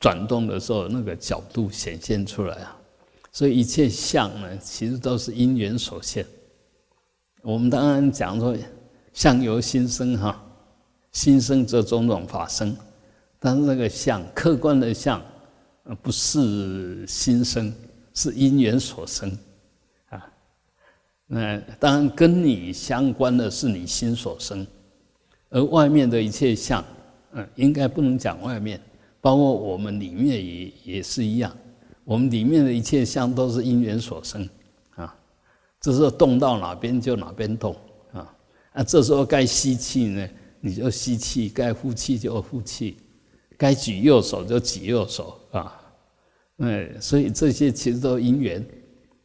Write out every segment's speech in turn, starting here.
转动的时候，那个角度显现出来啊。所以一切相呢，其实都是因缘所现。我们当然讲说，相由心生哈，心生则种种法生。但是那个相，客观的相，不是心生，是因缘所生啊。那当然跟你相关的是你心所生，而外面的一切相，嗯，应该不能讲外面，包括我们里面也也是一样。我们里面的一切相都是因缘所生，啊，这时候动到哪边就哪边动，啊，啊，这时候该吸气呢，你就吸气；该呼气就呼气；该举右手就举右手，啊，哎，所以这些其实都因缘，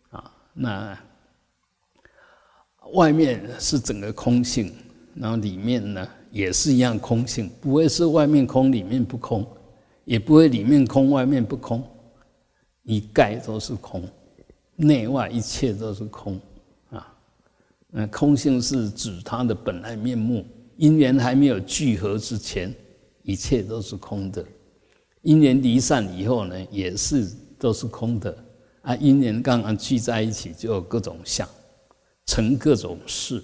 啊，那外面是整个空性，然后里面呢也是一样空性，不会是外面空里面不空，也不会里面空外面不空。一概都是空，内外一切都是空啊！那空性是指它的本来面目。因缘还没有聚合之前，一切都是空的；因缘离散以后呢，也是都是空的。啊，因缘刚刚聚在一起，就有各种相，成各种事。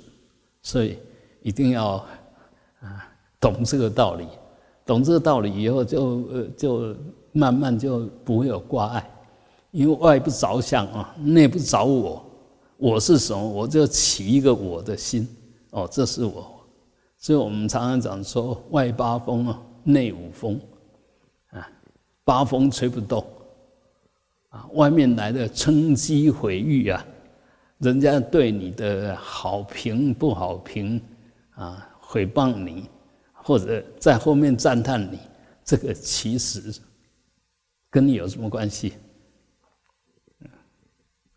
所以一定要啊，懂这个道理。懂这个道理以后，就呃，就慢慢就不会有挂碍。因为外不着相啊，内不着我，我是什么？我就起一个我的心，哦，这是我。所以我们常常讲说，外八风啊，内五风，啊，八风吹不动，啊，外面来的称讥毁誉啊，人家对你的好评不好评啊，诽谤你，或者在后面赞叹你，这个其实跟你有什么关系？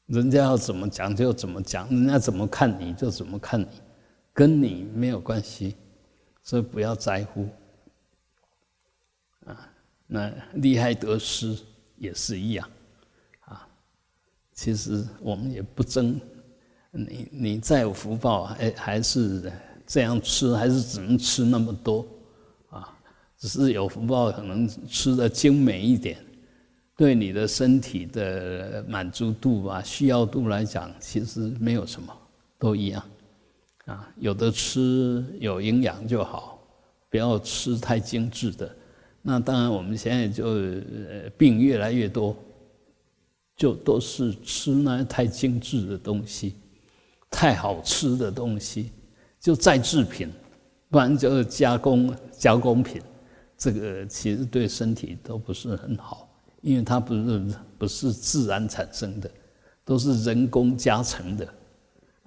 人家要怎么讲就怎么讲，人家怎么看你就怎么看你，跟你没有关系，所以不要在乎。啊，那利害得失也是一样，啊，其实我们也不争，你你再有福报，还还是这样吃，还是只能吃那么多，啊，只是有福报可能吃的精美一点。对你的身体的满足度啊、需要度来讲，其实没有什么，都一样，啊，有的吃有营养就好，不要吃太精致的。那当然，我们现在就病越来越多，就都是吃那太精致的东西，太好吃的东西，就再制品，不然就是加工加工品，这个其实对身体都不是很好。因为它不是不是自然产生的，都是人工加成的，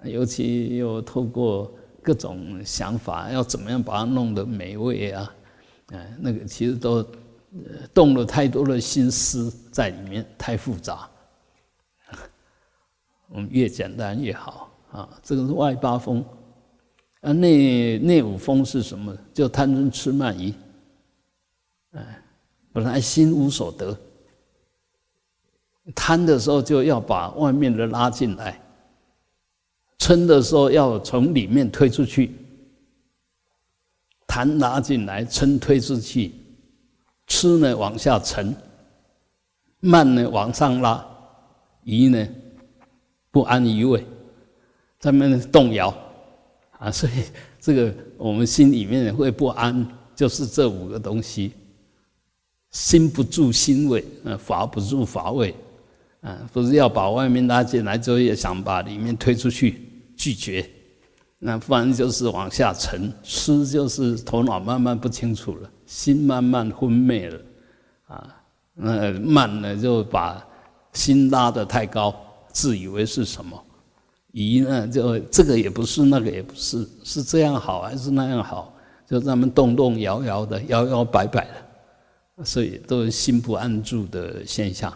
尤其又透过各种想法，要怎么样把它弄得美味啊？哎，那个其实都动了太多的心思在里面，太复杂。我们越简单越好啊！这个是外八风，啊内内五风是什么？就贪嗔痴慢疑。哎，本来心无所得。贪的时候就要把外面的拉进来，嗔的时候要从里面推出去。贪拉进来，嗔推出去，痴呢往下沉，慢呢往上拉，疑呢不安于位，在那动摇啊，所以这个我们心里面会不安，就是这五个东西：心不住心位，呃，法不住法位。啊，不是要把外面拉进来就，也想把里面推出去，拒绝。那不然就是往下沉，思就是头脑慢慢不清楚了，心慢慢昏昧了。啊，那慢呢就把心拉得太高，自以为是什么？疑呢就这个也不是，那个也不是，是这样好还是那样好？就他们动动摇摇的，摇摇摆摆的，所以都是心不安住的现象。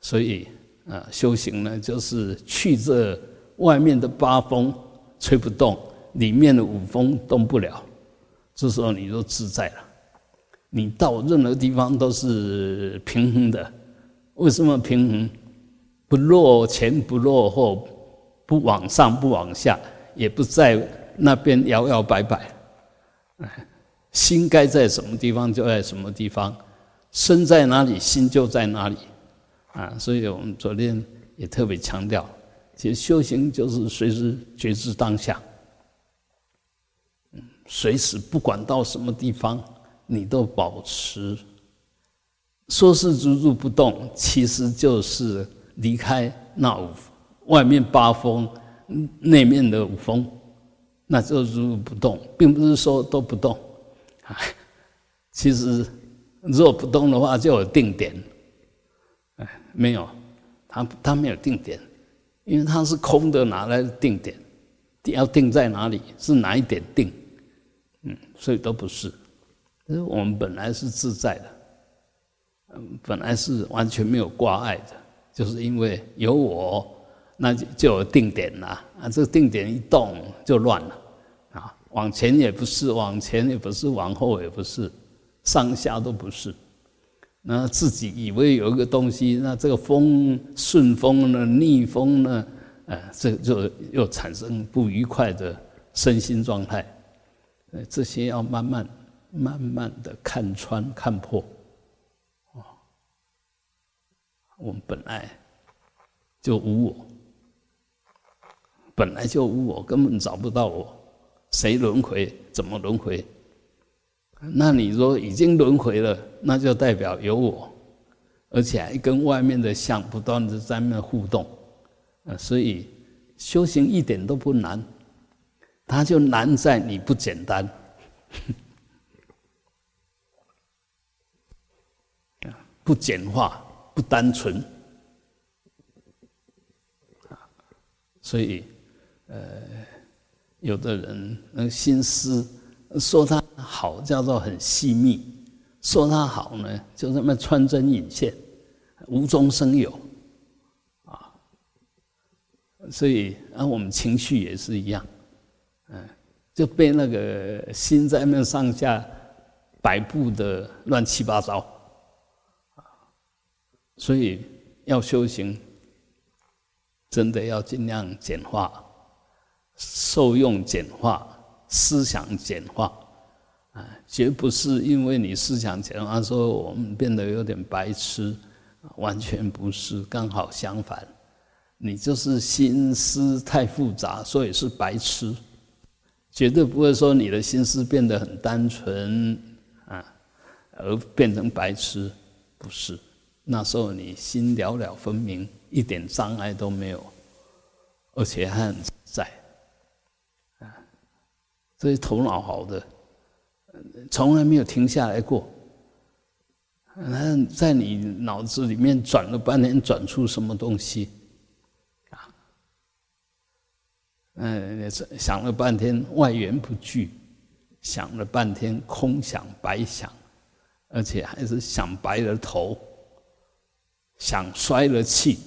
所以，啊，修行呢，就是去这外面的八风吹不动，里面的五风动不了，这时候你就自在了。你到任何地方都是平衡的。为什么平衡？不落前，不落后，不往上，不往下，也不在那边摇摇摆摆。心该在什么地方就在什么地方。身在哪里，心就在哪里，啊，所以我们昨天也特别强调，其实修行就是随时觉知当下，随时不管到什么地方，你都保持说是如如不动，其实就是离开那五外面八风，内面的五风，那就如不动，并不是说都不动，啊，其实。如果不动的话，就有定点。哎，没有，它它没有定点，因为它是空的，哪来定点？要定在哪里？是哪一点定？嗯，所以都不是。我们本来是自在的，嗯，本来是完全没有挂碍的，就是因为有我，那就就有定点了啊。这个定点一动就乱了啊，往前也不是，往前也不是，往后也不是。上下都不是，那自己以为有一个东西，那这个风顺风呢，逆风呢，呃，这就又产生不愉快的身心状态。呃，这些要慢慢、慢慢的看穿、看破。哦，我们本来就无我，本来就无我，根本找不到我，谁轮回？怎么轮回？那你说已经轮回了，那就代表有我，而且还跟外面的相不断的在那互动，啊，所以修行一点都不难，它就难在你不简单，不简化，不单纯，所以，呃，有的人那心思。说他好叫做很细密，说他好呢，就那么穿针引线，无中生有，啊，所以啊，我们情绪也是一样，嗯，就被那个心在那上下摆布的乱七八糟，啊，所以要修行，真的要尽量简化，受用简化。思想简化，啊，绝不是因为你思想简化，说我们变得有点白痴，完全不是，刚好相反，你就是心思太复杂，所以是白痴，绝对不会说你的心思变得很单纯啊，而变成白痴，不是，那时候你心了了分明，一点障碍都没有，而且还很在。这些头脑好的，从来没有停下来过。那在你脑子里面转了半天，转出什么东西？啊，嗯，想了半天外缘不具，想了半天空想白想，而且还是想白了头，想衰了气，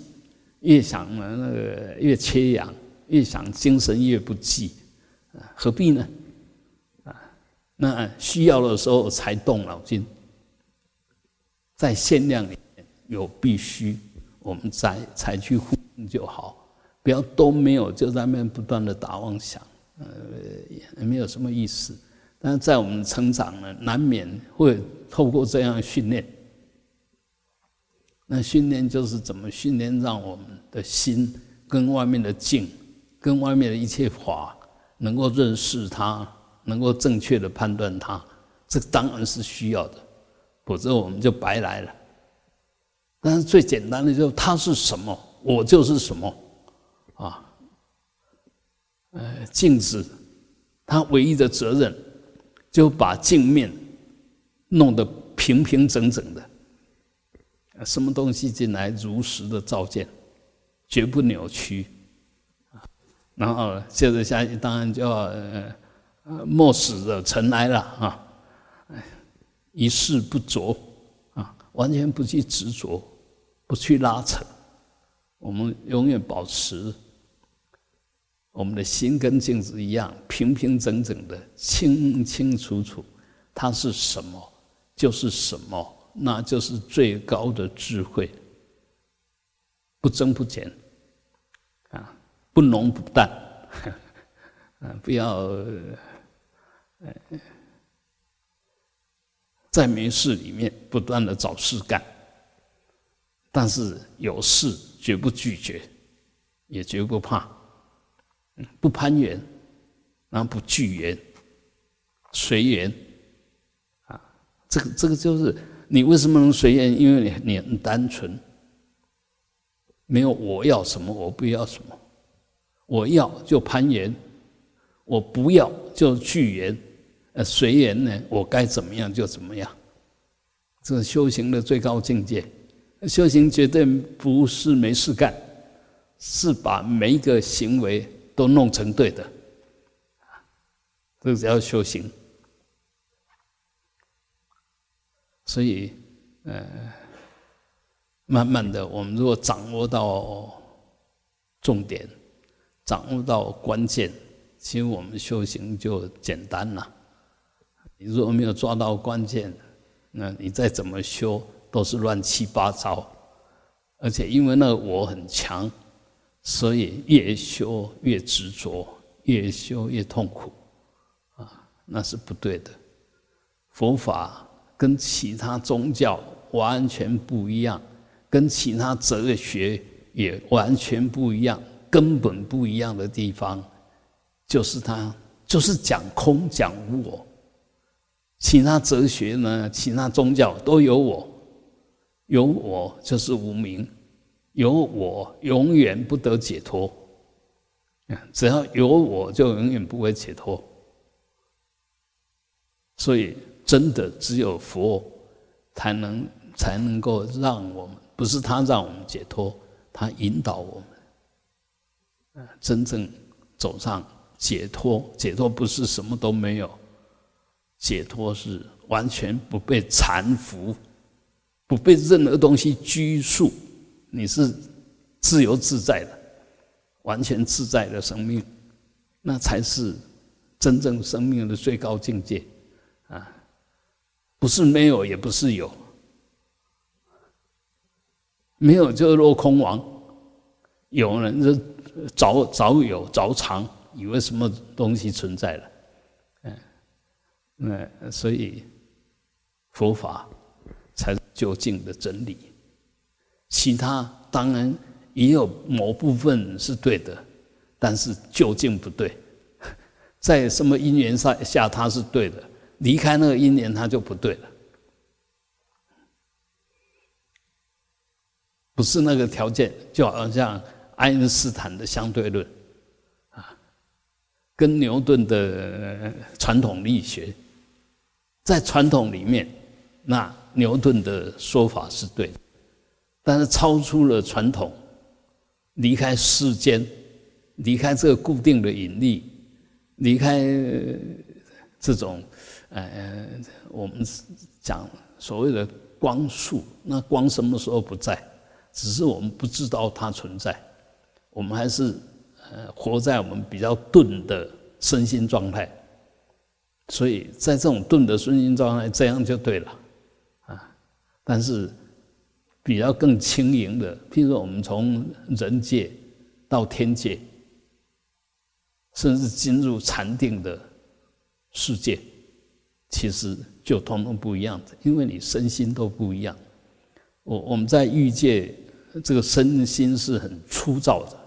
越想呢那个越缺氧，越想精神越不济，何必呢？那需要的时候才动脑筋，在限量里面有必须，我们才才去呼就好，不要都没有就在那边不断的打妄想，呃，也没有什么意思。但是在我们成长呢，难免会透过这样训练。那训练就是怎么训练，让我们的心跟外面的境，跟外面的一切法，能够认识它。能够正确的判断它，这当然是需要的，否则我们就白来了。但是最简单的就是它是什么，我就是什么，啊，呃，镜子，它唯一的责任就把镜面弄得平平整整的，什么东西进来如实的照见，绝不扭曲，然后接着下去当然就要呃。呃，莫使的尘埃了啊！一事不着啊，完全不去执着，不去拉扯，我们永远保持我们的心跟镜子一样平平整整的、清清楚楚。它是什么，就是什么，那就是最高的智慧，不增不减啊，不浓不淡 啊，不要。在没事里面不断的找事干，但是有事绝不拒绝，也绝不怕，不攀缘，然后不拒缘，随缘，啊，这个这个就是你为什么能随缘？因为你你很单纯，没有我要什么，我不要什么，我要就攀缘，我不要就拒缘。呃，随缘呢，我该怎么样就怎么样，这是修行的最高境界。修行绝对不是没事干，是把每一个行为都弄成对的，这个叫修行。所以，呃，慢慢的，我们如果掌握到重点，掌握到关键，其实我们修行就简单了。你如果没有抓到关键，那你再怎么修都是乱七八糟，而且因为那个我很强，所以越修越执着，越修越痛苦，啊，那是不对的。佛法跟其他宗教完全不一样，跟其他哲学也完全不一样，根本不一样的地方，就是他就是讲空讲无我。其他哲学呢？其他宗教都有我，有我就是无名，有我永远不得解脱。只要有我就永远不会解脱。所以，真的只有佛才能才能够让我们，不是他让我们解脱，他引导我们，真正走上解脱。解脱不是什么都没有。解脱是完全不被缠缚，不被任何东西拘束，你是自由自在的，完全自在的生命，那才是真正生命的最高境界啊！不是没有，也不是有，没有就是落空亡，有人就早早有早藏，以为什么东西存在了。嗯那所以佛法才是究竟的真理，其他当然也有某部分是对的，但是究竟不对。在什么因缘下下它是对的，离开那个因缘它就不对了。不是那个条件，就好像爱因斯坦的相对论，跟牛顿的传统力学。在传统里面，那牛顿的说法是对，但是超出了传统，离开世间，离开这个固定的引力，离开这种呃，我们讲所谓的光速，那光什么时候不在？只是我们不知道它存在，我们还是呃活在我们比较钝的身心状态。所以在这种钝的身心状态，这样就对了，啊！但是比较更轻盈的，譬如说我们从人界到天界，甚至进入禅定的世界，其实就通通不一样的，因为你身心都不一样。我我们在欲界，这个身心是很粗糙的，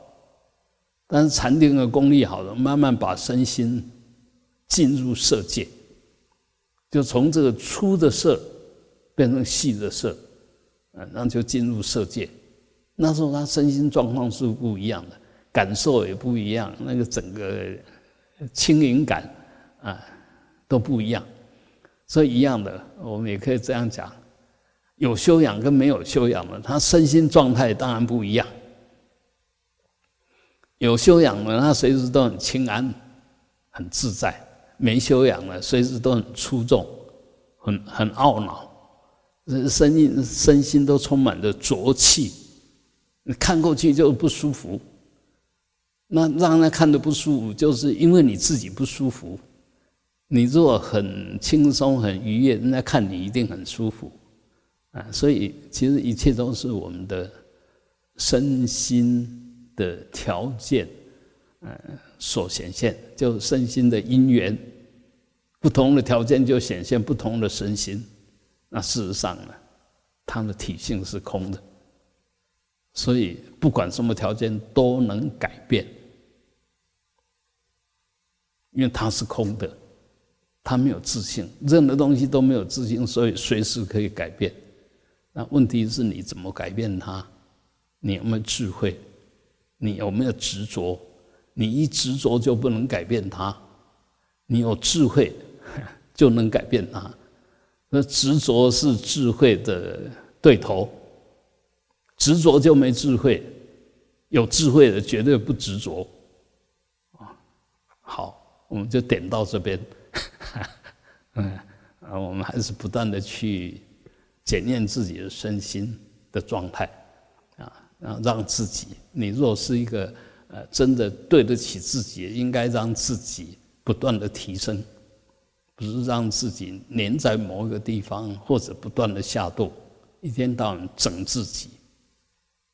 但是禅定的功力好了，慢慢把身心。进入色界，就从这个粗的色变成细的色，啊，那就进入色界。那时候他身心状况是不一样的，感受也不一样，那个整个轻盈感啊都不一样。所以一样的，我们也可以这样讲：有修养跟没有修养的，他身心状态当然不一样。有修养的，他随时都很清安、很自在。没修养了，随时都很出众，很很懊恼，身心身心都充满着浊气，看过去就不舒服。那让人看的不舒服，就是因为你自己不舒服。你如果很轻松、很愉悦，人家看你一定很舒服啊。所以，其实一切都是我们的身心的条件，嗯。所显现，就身心的因缘，不同的条件就显现不同的身心。那事实上呢，它的体性是空的，所以不管什么条件都能改变，因为它是空的，它没有自信，任何东西都没有自信，所以随时可以改变。那问题是你怎么改变它？你有没有智慧？你有没有执着？你一执着就不能改变它。你有智慧 就能改变它。那执着是智慧的对头，执着就没智慧。有智慧的绝对不执着。啊，好，我们就点到这边。嗯，啊，我们还是不断的去检验自己的身心的状态。啊，啊让自己，你若是一个呃，真的对得起自己，应该让自己不断的提升，不是让自己黏在某一个地方，或者不断的下堕，一天到晚整自己，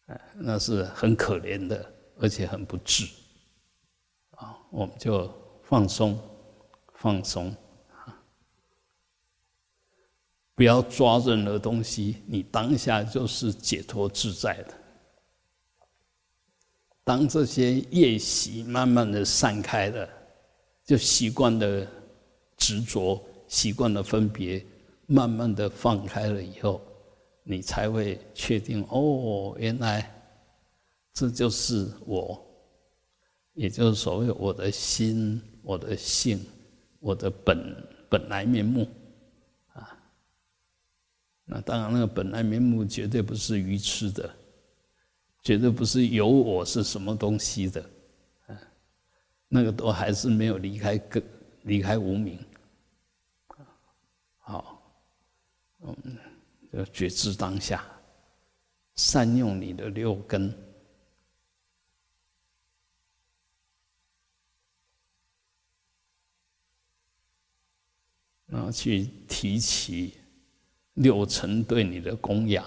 哎，那是很可怜的，而且很不智。啊，我们就放松，放松，啊，不要抓任何东西，你当下就是解脱自在的。当这些业习慢慢的散开了，就习惯的执着，习惯的分别，慢慢的放开了以后，你才会确定哦，原来这就是我，也就是所谓我的心、我的性、我的本本来面目啊。那当然，那个本来面目绝对不是愚痴的。绝对不是有我是什么东西的，啊，那个都还是没有离开根，离开无名，好，嗯，要觉知当下，善用你的六根，然后去提起六尘对你的供养。